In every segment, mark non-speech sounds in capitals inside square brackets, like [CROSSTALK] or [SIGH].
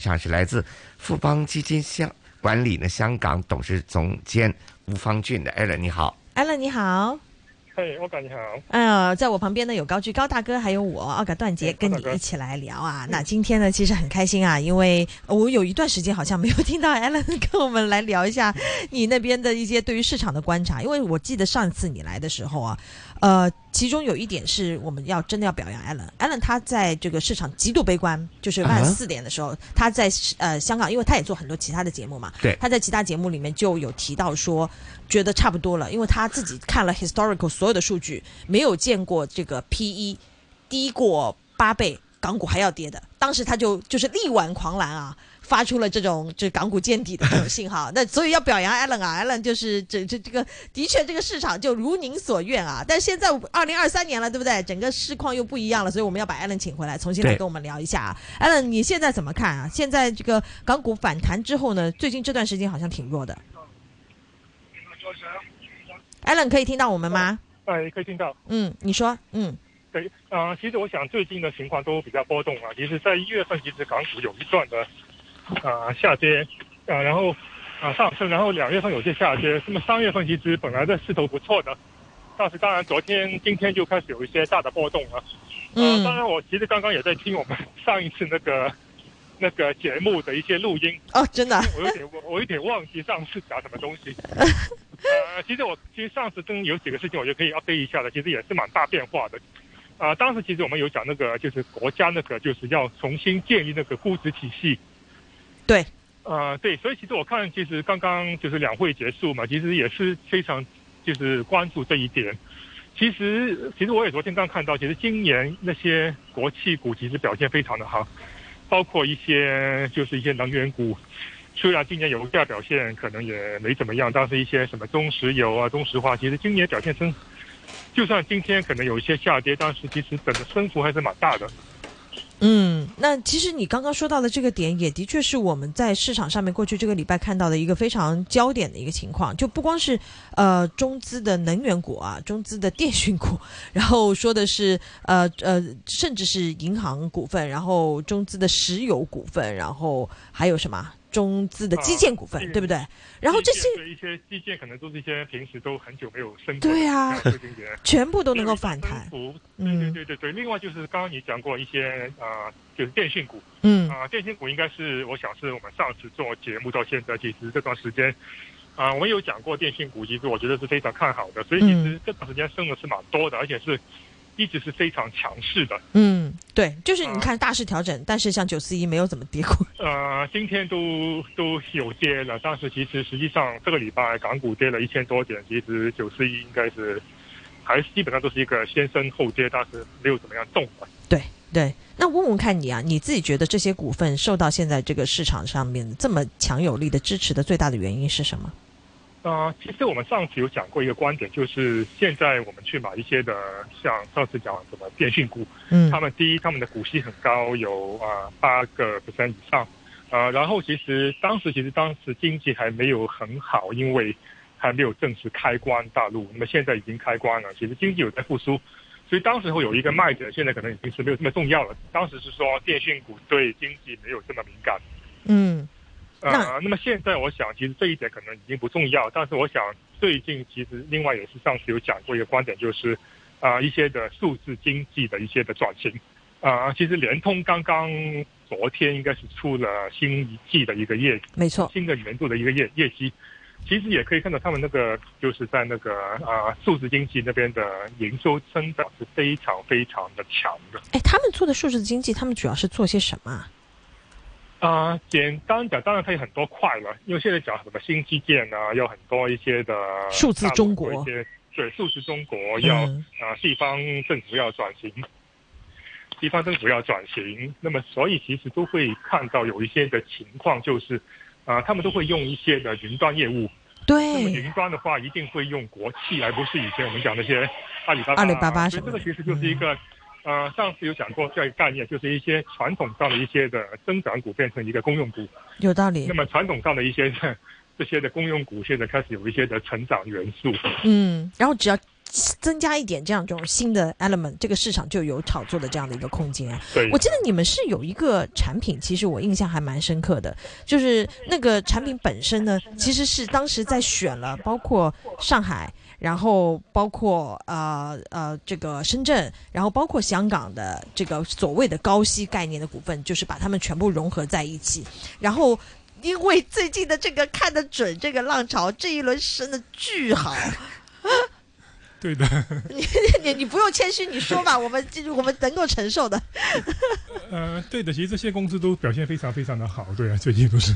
上是来自富邦基金香管理的香港董事总监吴方俊的 Allen，你好，Allen 你好。嘿，我感你好。呃，在我旁边呢有高居高大哥，还有我奥嘎段杰，跟你一起来聊啊。那今天呢，其实很开心啊，因为我有一段时间好像没有听到 Allen 跟我们来聊一下你那边的一些对于市场的观察。因为我记得上一次你来的时候啊，呃，其中有一点是我们要真的要表扬 Allen。Allen 他在这个市场极度悲观，就是晚上四点的时候，他在呃香港，因为他也做很多其他的节目嘛，对，他在其他节目里面就有提到说。觉得差不多了，因为他自己看了 historical 所有的数据，没有见过这个 P E 低过八倍，港股还要跌的。当时他就就是力挽狂澜啊，发出了这种这港股见底的这种信号。[LAUGHS] 那所以要表扬 Allen 啊，Allen 就是这这这个的确这个市场就如您所愿啊。但现在二零二三年了，对不对？整个市况又不一样了，所以我们要把 Allen 请回来，重新来跟我们聊一下。Allen，你现在怎么看啊？现在这个港股反弹之后呢，最近这段时间好像挺弱的。Allen 可以听到我们吗？哎，可以听到。嗯，你说，嗯，对，啊，其实我想最近的情况都比较波动啊。其实，在一月份，其实港股有一段的啊下跌，啊，然后啊上升，然后两月份有些下跌。那么三月份其实本来的势头不错的，但是当然昨天、今天就开始有一些大的波动了。嗯，当然我其实刚刚也在听我们上一次那个 [LAUGHS] 那个节目的一些录音。哦，真的？我有点我我有点忘记上次讲什么东西。呃，[LAUGHS] 其实我其实上次真有几个事情，我觉得可以 update 一下的，其实也是蛮大变化的。啊，当时其实我们有讲那个，就是国家那个就是要重新建立那个估值体系。对。呃，对，所以其实我看，其实刚刚就是两会结束嘛，其实也是非常就是关注这一点。其实，其实我也昨天刚看到，其实今年那些国企股其实表现非常的好，包括一些就是一些能源股。虽然今年油价表现可能也没怎么样，但是一些什么中石油啊、中石化，其实今年表现升，就算今天可能有一些下跌，但是其实整个升幅还是蛮大的。嗯，那其实你刚刚说到的这个点，也的确是我们在市场上面过去这个礼拜看到的一个非常焦点的一个情况，就不光是呃中资的能源股啊、[LAUGHS] 中资的电讯股，[LAUGHS] 然后说的是呃呃，甚至是银行股份，然后中资的石油股份，然后还有什么？中资的基建股份，对不对？然后这些一些基建可能都是一些平时都很久没有升过，对啊，[LAUGHS] 全部都能够反弹。嗯，对对对对。另外就是刚刚你讲过一些啊，就是电信股，嗯啊，电信股应该是我想是我们上次做节目到现在，其实这段时间啊，我们有讲过电信股，其实我觉得是非常看好的，所以其实这段时间升的是蛮多的，而且是。一直是非常强势的，嗯，对，就是你看大势调整，但是像九四一没有怎么跌过，呃，今天都都有跌了，但是其实实际上这个礼拜港股跌了一千多点，其实九四一应该是还基本上都是一个先升后跌，但是没有怎么样动的。对对，那问问看你啊，你自己觉得这些股份受到现在这个市场上面这么强有力的支持的最大的原因是什么？啊，其实我们上次有讲过一个观点，就是现在我们去买一些的，像上次讲什么电讯股，嗯，他们第一他们的股息很高，有啊八个 percent 以上，啊，然后其实当时其实当时经济还没有很好，因为还没有正式开关大陆，那么现在已经开关了，其实经济有在复苏，所以当时候有一个卖点，现在可能已经是没有这么重要了。当时是说电讯股对经济没有这么敏感，嗯。啊，那么现在我想，其实这一点可能已经不重要。但是我想，最近其实另外也是上次有讲过一个观点，就是啊，一些的数字经济的一些的转型。啊，其实联通刚刚昨天应该是出了新一季的一个业，没错，新的年度的一个业业绩。其实也可以看到他们那个就是在那个啊数字经济那边的营收增长是非常非常的强的。哎，他们做的数字经济，他们主要是做些什么？啊，简单讲，当然它有很多块了，因为现在讲什么新基建啊，有很多一些的数字中国一些，对，数字中国要啊，地方政府要转型，地方政府要转型，那么所以其实都会看到有一些的情况，就是啊，他们都会用一些的云端业务，对，那么云端的话一定会用国企，而不是以前我们讲那些阿里巴巴，阿里巴巴所以这个其实就是一个。呃，上次有讲过这个概念，就是一些传统上的一些的增长股变成一个公用股，有道理。那么传统上的一些这些的公用股，现在开始有一些的成长元素。嗯，然后只要增加一点这样这种新的 element，这个市场就有炒作的这样的一个空间。对我记得你们是有一个产品，其实我印象还蛮深刻的，就是那个产品本身呢，其实是当时在选了包括上海，然后包括呃呃这个深圳，然后包括香港的这个所谓的高息概念的股份，就是把它们全部融合在一起，然后。因为最近的这个看得准，这个浪潮这一轮升的巨好，[LAUGHS] 对的，[LAUGHS] 你你你不用谦虚，你说吧，我们我们能够承受的。呃，对的，其实这些公司都表现非常非常的好，对啊，最近都是。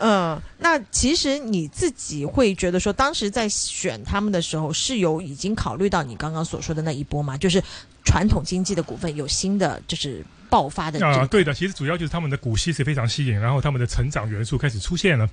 嗯，那其实你自己会觉得说，当时在选他们的时候，是有已经考虑到你刚刚所说的那一波吗？就是传统经济的股份有新的就是爆发的啊，对的，其实主要就是他们的股息是非常吸引，然后他们的成长元素开始出现了。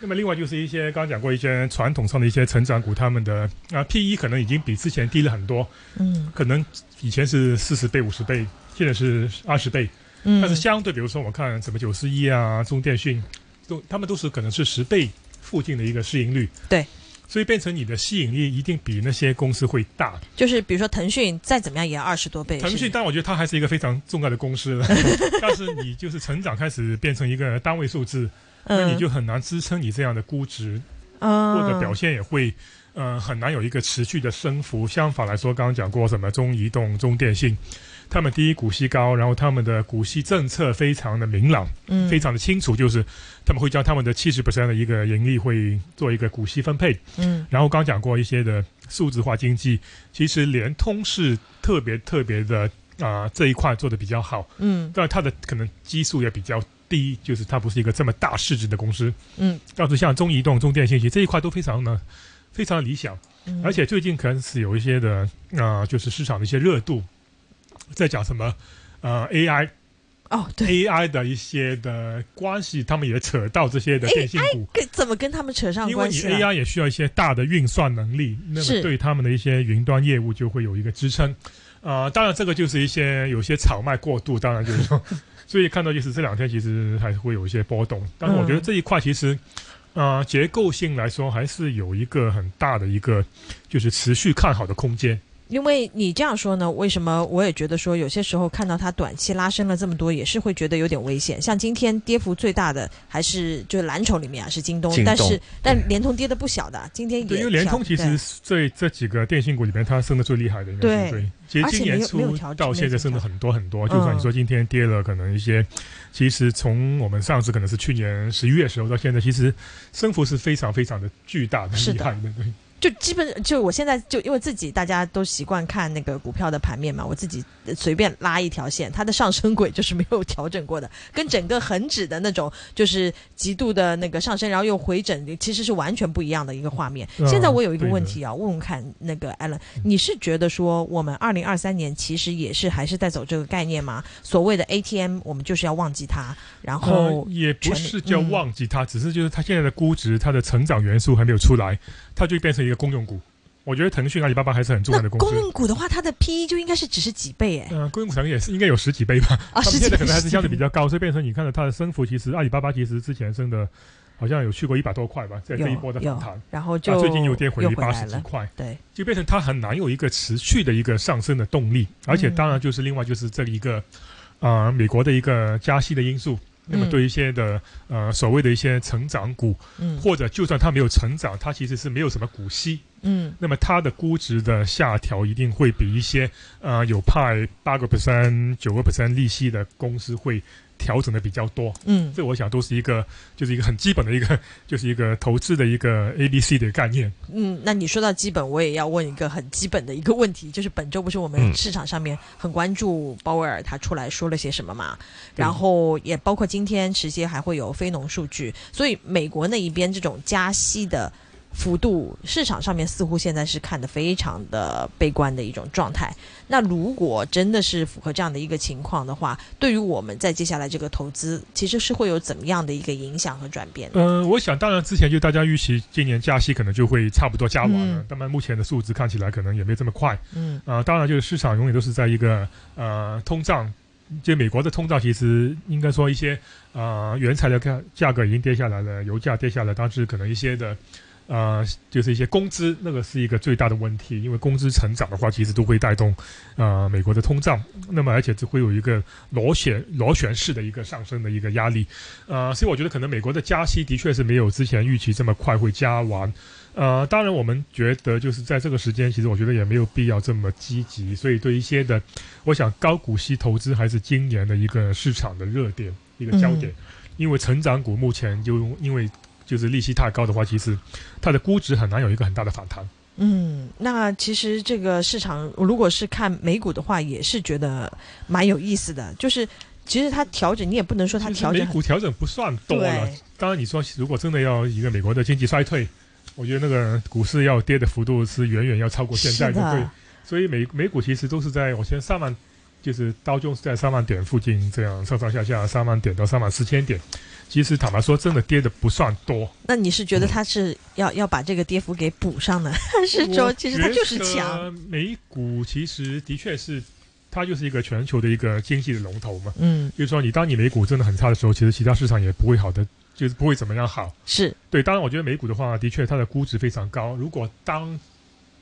那么另外就是一些刚刚讲过一些传统上的一些成长股，他们的啊 P E 可能已经比之前低了很多，嗯，可能以前是四十倍、五十倍，现在是二十倍，嗯，但是相对，比如说我看什么九四一啊、中电讯。都他们都是可能是十倍附近的一个市盈率，对，所以变成你的吸引力一定比那些公司会大。就是比如说腾讯再怎么样也要二十多倍。腾讯，但我觉得它还是一个非常重要的公司了。[LAUGHS] 但是你就是成长开始变成一个单位数字，那你就很难支撑你这样的估值，或者表现也会呃很难有一个持续的升幅。相反来说，刚刚讲过什么中移动、中电信。他们第一股息高，然后他们的股息政策非常的明朗，嗯，非常的清楚，就是他们会将他们的七十 percent 的一个盈利会做一个股息分配，嗯，然后刚讲过一些的数字化经济，其实联通是特别特别的啊这一块做的比较好，嗯，但它的可能基数也比较低，就是它不是一个这么大市值的公司，嗯，倒是像中移动、中电信息这一块都非常的非常理想，嗯而且最近可能是有一些的啊，就是市场的一些热度。在讲什么？呃，AI 哦，对，AI 的一些的关系，他们也扯到这些的电信股。跟怎么跟他们扯上关系？因为你 AI 也需要一些大的运算能力，那么对他们的一些云端业务就会有一个支撑。啊，当然这个就是一些有些炒卖过度，当然就是说，[LAUGHS] 所以看到就是这两天其实还是会有一些波动。但是我觉得这一块其实，啊，结构性来说还是有一个很大的一个就是持续看好的空间。因为你这样说呢，为什么我也觉得说有些时候看到它短期拉升了这么多，也是会觉得有点危险。像今天跌幅最大的还是就是蓝筹里面啊，是京东，但是但联通跌的不小的，今天也对，因为联通其实这这几个电信股里面，它升的最厉害的，对对，其实今年初到现在升的很多很多。就算你说今天跌了，可能一些，其实从我们上次可能是去年十一月时候到现在，其实升幅是非常非常的巨大的，厉害的，对。就基本就我现在就因为自己大家都习惯看那个股票的盘面嘛，我自己随便拉一条线，它的上升轨就是没有调整过的，跟整个恒指的那种就是极度的那个上升，然后又回整，其实是完全不一样的一个画面。现在我有一个问题啊，问问看那个 Allen，你是觉得说我们二零二三年其实也是还是在走这个概念吗？所谓的 ATM，我们就是要忘记它，然后也不是叫忘记它，只是就是它现在的估值，它的成长元素还没有出来。它就变成一个公用股，我觉得腾讯、阿里巴巴还是很重要的公司。公用股的话，它的 P E 就应该是只是几倍哎。嗯，公用股可能也是应该有十几倍吧。啊，[LAUGHS] 现在可能还是相对比较高，所以变成你看到它的升幅，其实阿里巴巴其实之前升的，好像有去过一百多块吧，在这一波的反弹，然后就最近又跌回八十几块，对，就变成它很难有一个持续的一个上升的动力，而且当然就是另外就是这一个啊美国的一个加息的因素。那么对一些的呃所谓的一些成长股，嗯，或者就算它没有成长，它其实是没有什么股息，嗯，那么它的估值的下调一定会比一些呃有派八个 percent、九个 percent 利息的公司会。调整的比较多，嗯，这我想都是一个，就是一个很基本的一个，[LAUGHS] 就是一个投资的一个 A B C 的概念。嗯，那你说到基本，我也要问一个很基本的一个问题，[LAUGHS] 就是本周不是我们市场上面很关注鲍威尔他出来说了些什么嘛？然后也包括今天直接还会有非农数据，所以美国那一边这种加息的。幅度市场上面似乎现在是看的非常的悲观的一种状态。那如果真的是符合这样的一个情况的话，对于我们在接下来这个投资，其实是会有怎么样的一个影响和转变？嗯，我想当然之前就大家预期今年加息可能就会差不多加完了，那么目前的数字看起来可能也没这么快。嗯啊，当然就是市场永远都是在一个呃通胀，就美国的通胀其实应该说一些呃原材料价价格已经跌下来了，油价跌下来，当时可能一些的。呃，就是一些工资，那个是一个最大的问题，因为工资成长的话，其实都会带动呃美国的通胀，那么而且就会有一个螺旋螺旋式的一个上升的一个压力，呃，所以我觉得可能美国的加息的确是没有之前预期这么快会加完，呃，当然我们觉得就是在这个时间，其实我觉得也没有必要这么积极，所以对一些的，我想高股息投资还是今年的一个市场的热点一个焦点，因为成长股目前就因为。就是利息太高的话，其实它的估值很难有一个很大的反弹。嗯，那其实这个市场如果是看美股的话，也是觉得蛮有意思的。就是其实它调整，你也不能说它调整。美股调整不算多了。当然，你说如果真的要一个美国的经济衰退，我觉得那个股市要跌的幅度是远远要超过现在的。对，所以美美股其实都是在我先上万，就是刀中是在三万点附近这样上上下下，三万点到三万四千点。其实坦白说，真的跌的不算多。那你是觉得它是要要把这个跌幅给补上呢，还 [LAUGHS] 是说其实它就是强？美股其实的确是，它就是一个全球的一个经济的龙头嘛。嗯，就是说，你当你美股真的很差的时候，其实其他市场也不会好的，就是不会怎么样好。是对，当然我觉得美股的话，的确它的估值非常高。如果当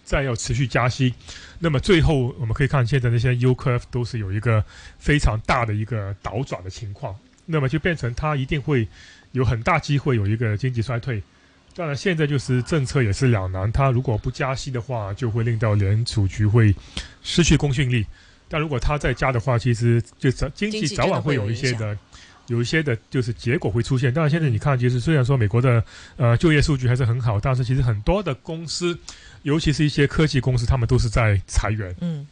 再要持续加息，那么最后我们可以看现在那些 U 克都是有一个非常大的一个倒转的情况。那么就变成它一定会有很大机会有一个经济衰退。当然，现在就是政策也是两难。它如果不加息的话，就会令到联储局会失去公信力；但如果它再加的话，其实就早经济早晚会有一些的，有一些的就是结果会出现。当然，现在你看，其实虽然说美国的呃就业数据还是很好，但是其实很多的公司，尤其是一些科技公司，他们都是在裁员。嗯。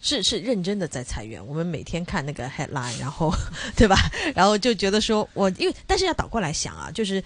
是是认真的在裁员，我们每天看那个 headline，然后 [LAUGHS] 对吧？然后就觉得说，我因为但是要倒过来想啊，就是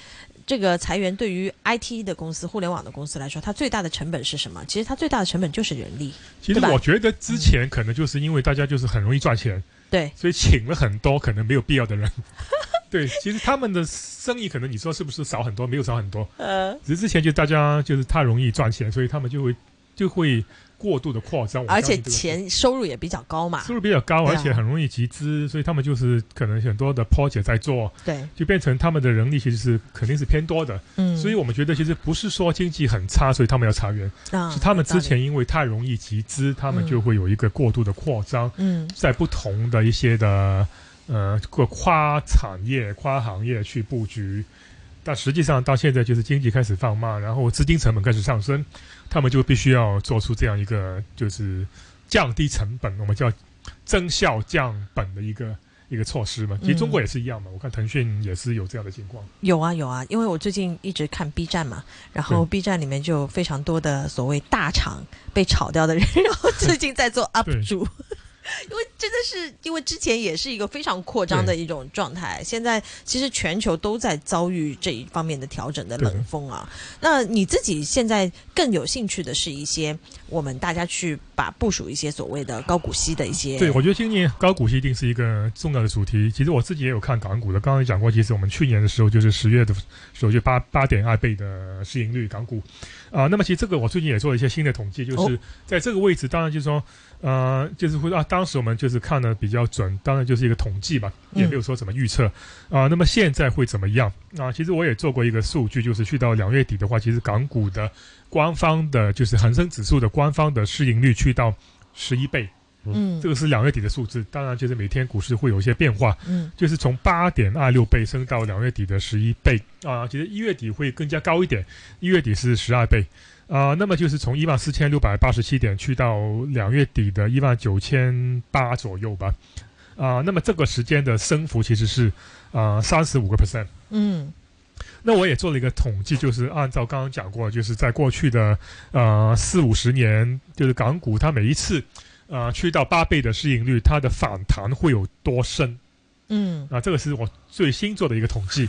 这个裁员对于 IT 的公司、互联网的公司来说，它最大的成本是什么？其实它最大的成本就是人力。其实我觉得之前可能就是因为大家就是很容易赚钱，对，所以请了很多可能没有必要的人。[LAUGHS] 对，其实他们的生意可能你说是不是少很多？没有少很多，呃，只是之前就大家就是太容易赚钱，所以他们就会就会。过度的扩张，而且钱收入也比较高嘛，收入比较高，而且很容易集资，所以他们就是可能很多的 project 在做，对，就变成他们的人力其实是肯定是偏多的，嗯，所以我们觉得其实不是说经济很差，所以他们要裁员，是他们之前因为太容易集资，他们就会有一个过度的扩张，嗯，在不同的一些的呃跨产业、跨行业去布局。但实际上到现在就是经济开始放慢，然后资金成本开始上升，他们就必须要做出这样一个就是降低成本，我们叫增效降本的一个一个措施嘛。其实中国也是一样嘛，我看腾讯也是有这样的情况。有啊有啊，因为我最近一直看 B 站嘛，然后 B 站里面就非常多的所谓大厂被炒掉的人，然后最近在做 UP 主。[LAUGHS] 因为真的是，因为之前也是一个非常扩张的一种状态，现在其实全球都在遭遇这一方面的调整的冷风啊。那你自己现在更有兴趣的是一些我们大家去把部署一些所谓的高股息的一些。对，我觉得今年高股息一定是一个重要的主题。其实我自己也有看港股的，刚刚也讲过，其实我们去年的时候就是十月的时候就八八点二倍的市盈率港股啊。那么其实这个我最近也做了一些新的统计，就是在这个位置，当然就是说。呃，就是会啊，当时我们就是看的比较准，当然就是一个统计吧，也没有说怎么预测啊。那么现在会怎么样啊？其实我也做过一个数据，就是去到两月底的话，其实港股的官方的，就是恒生指数的官方的市盈率去到十一倍，嗯，这个是两月底的数字。当然，就是每天股市会有一些变化，嗯，就是从八点二六倍升到两月底的十一倍啊。其实一月底会更加高一点，一月底是十二倍。啊，那么就是从一万四千六百八十七点去到两月底的一万九千八左右吧，啊，那么这个时间的升幅其实是啊三十五个 percent。嗯，那我也做了一个统计，就是按照刚刚讲过，就是在过去的呃四五十年，就是港股它每一次呃去到八倍的市盈率，它的反弹会有多深？嗯，啊，这个是我最新做的一个统计，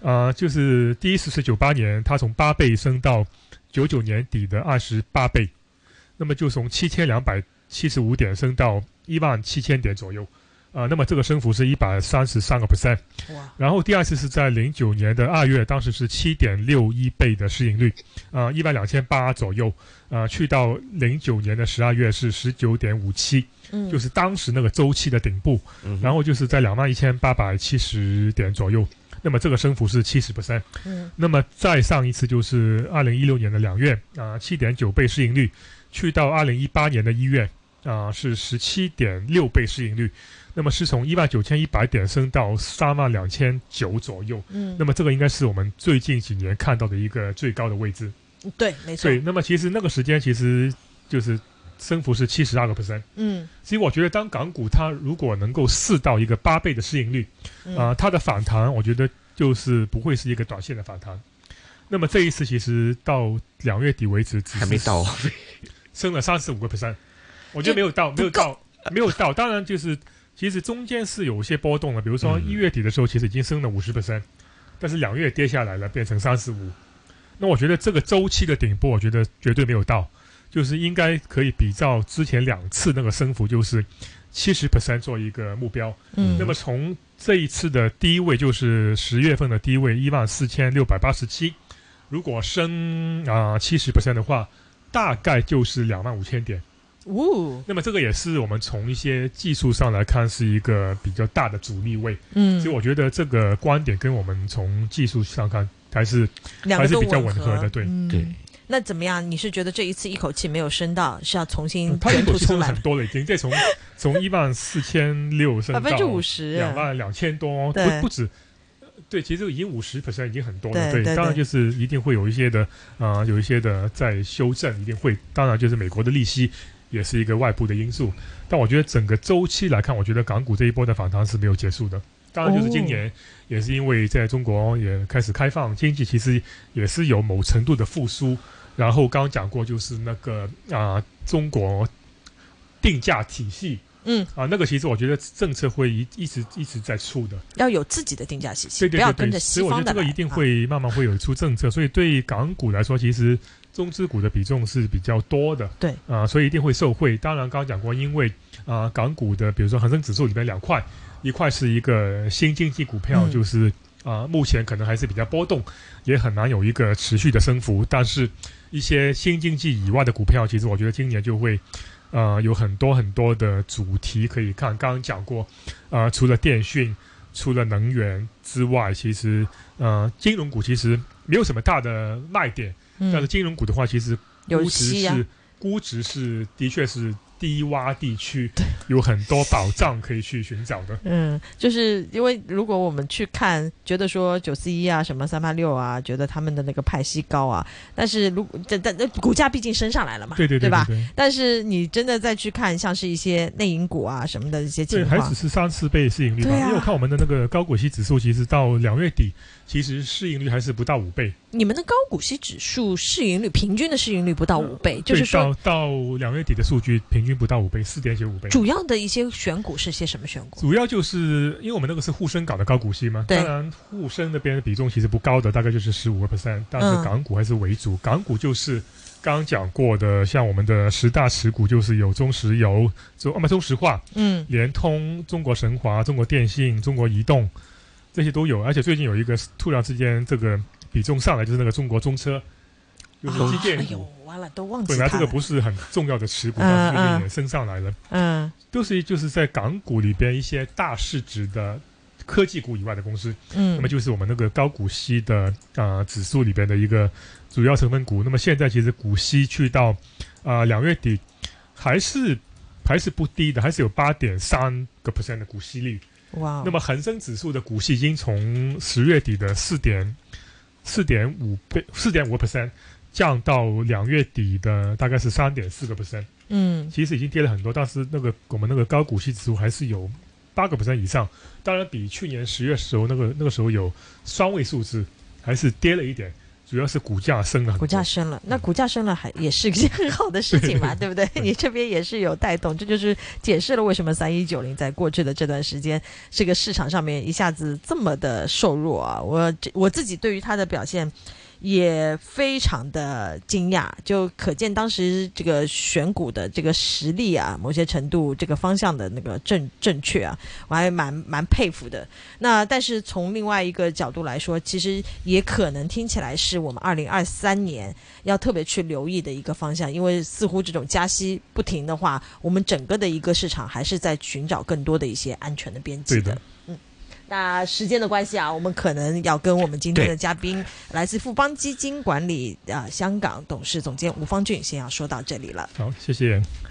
呃，就是第一次是九八年，它从八倍升到。九九年底的二十八倍，那么就从七千两百七十五点升到一万七千点左右，啊，那么这个升幅是一百三十三个 percent。哇！然后第二次是在零九年的二月，当时是七点六一倍的市盈率，啊，一万两千八左右，啊，去到零九年的十二月是十九点五七，嗯，就是当时那个周期的顶部，然后就是在两万一千八百七十点左右。那么这个升幅是七十 percent。嗯那么再上一次就是二零一六年的两月啊，七点九倍市盈率，去到二零一八年的一月啊是十七点六倍市盈率，那么是从一万九千一百点升到三万两千九左右。嗯，那么这个应该是我们最近几年看到的一个最高的位置。对，没错，对，那么其实那个时间其实就是升幅是七十二个 percent。嗯所以我觉得，当港股它如果能够试到一个八倍的市盈率，嗯啊、它的反弹，我觉得就是不会是一个短线的反弹。那么这一次其实到两月底为止，只是还没到，升了三十五个 percent，我觉得没有到，没有到，没有到。当然就是其实中间是有一些波动的，比如说嗯一月底的时候，其实已经升了五十 percent，但是两月跌下来了，变成三十五。那我觉得这个周期的顶部，我觉得绝对没有到，就是应该可以比照之前两次那个升幅，就是七十 percent 做一个目标。嗯，那么从这一次的低位，就是十月份的低位一万四千六百八十七，如果升啊七十 percent 的话，大概就是两万五千点。呜，那么这个也是我们从一些技术上来看是一个比较大的阻力位，嗯所以，我觉得这个观点跟我们从技术上看还是还是比较吻吻合的对嗯对。那怎么样？你是觉得这一次一口气没有升到，是要重新他一卷土重来口气升了很？多了，已经再从 [LAUGHS] 从一万四千六升到百分之五十，两万两千多，对不不止。对，其实已经五十 percent 已经很多了。对对对当然就是一定会有一些的啊、有一些的在修正，一定会。当然就是美国的利息也是一个外部的因素，但我觉得整个周期来看，我觉得港股这一波的反弹是没有结束的。当然就是今年也是因为在中国也开始开放，经济其实也是有某程度的复苏。然后刚刚讲过，就是那个啊、中国定价体系嗯，啊，那个其实我觉得政策会一一直一直在出的。要有自己的定价体系，对对对对，不要跟着所以我觉。得这个一定啊会慢慢会有出政策，所以对港股来说，其实中资股的比重是比较多的。对啊、所以一定会受惠。当然，刚刚讲过，因为啊、港股的比如说恒生指数里面两块，一块是一个新经济股票，嗯就是啊、目前可能还是比较波动，也很难有一个持续的升幅。但是，一些新经济以外的股票，其实我觉得今年就会。呃，有很多很多的主题可以看。刚刚讲过，呃，除了电讯、除了能源之外，其实呃，金融股其实没有什么大的卖点。嗯但是金融股的话，其实有估值是估值是的确是低洼地区，有很多宝藏可以去寻找的。嗯，就是因为如果我们去看，觉得说九四一啊、什么三八六啊，觉得他们的那个派息高啊，但是如果但但但股价毕竟升上来了嘛，对对对吧？对但是你真的再去看，像是一些内银股啊什么的一些对，情况还只，是三四倍市盈率吧。因为我看我们的那个高股息指数，其实到两月底，其实市盈率还是不到五倍。你们的高股息指数市盈率平均的市盈率不到五倍，就是说到到两月底的数据平均不到五倍，四点九五倍。主要的一些选股是些什么选股？主要就是因为我们那个是沪深港的高股息嘛，对当然沪深那边的比重其实不高的，大概就是十五个 percent，但嗯是港股还是为主。港股就是刚刚讲过的，像我们的十大持股就是有中石油、中啊不中石化、嗯联通、中国神华、中国电信、中国移动这些都有，而且最近有一个突然之间这个比重上来，就是那个中国中车，就是基建股。呦，完了都忘记本来这个不是很重要的持股，嗯但是最嗯近也升上来了。嗯都是就是在港股里边一些大市值的科技股以外的公司，嗯，那么就是我们那个高股息的啊、呃指数里边的一个主要成分股。那么现在其实股息去到啊两、月底还是还是不低的，还是有八点三个 percent 的股息率。哇哦，那么恒生指数的股息已经从十月底的四点四点五倍四点五个 percent 降到两月底的大概是三点四个 percent。嗯。其实已经跌了很多，但是那个我们那个高股息指数还是有八个 percent 以上，当然比去年十月时候那个那个时候有双位数字，还是跌了一点，主要是股价升了。股价升了，那股价升了还也是一件很好的事情嘛，[LAUGHS] 对不对？你这边也是有带动，这就是解释了为什么三一九零在过去的这段时间，这个市场上面一下子这么的瘦弱啊。我这我自己对于它的表现。也非常的惊讶，就可见当时这个选股的这个实力啊，某些程度这个方向的那个正正确啊，我还蛮蛮佩服的。那但是从另外一个角度来说，其实也可能听起来是我们二零二三年要特别去留意的一个方向，因为似乎这种加息不停的话，我们整个的一个市场还是在寻找更多的一些安全的边际的。那时间的关系啊，我们可能要跟我们今天的嘉宾，来自富邦基金管理啊、香港董事总监吴方俊，先要说到这里了。好，谢谢。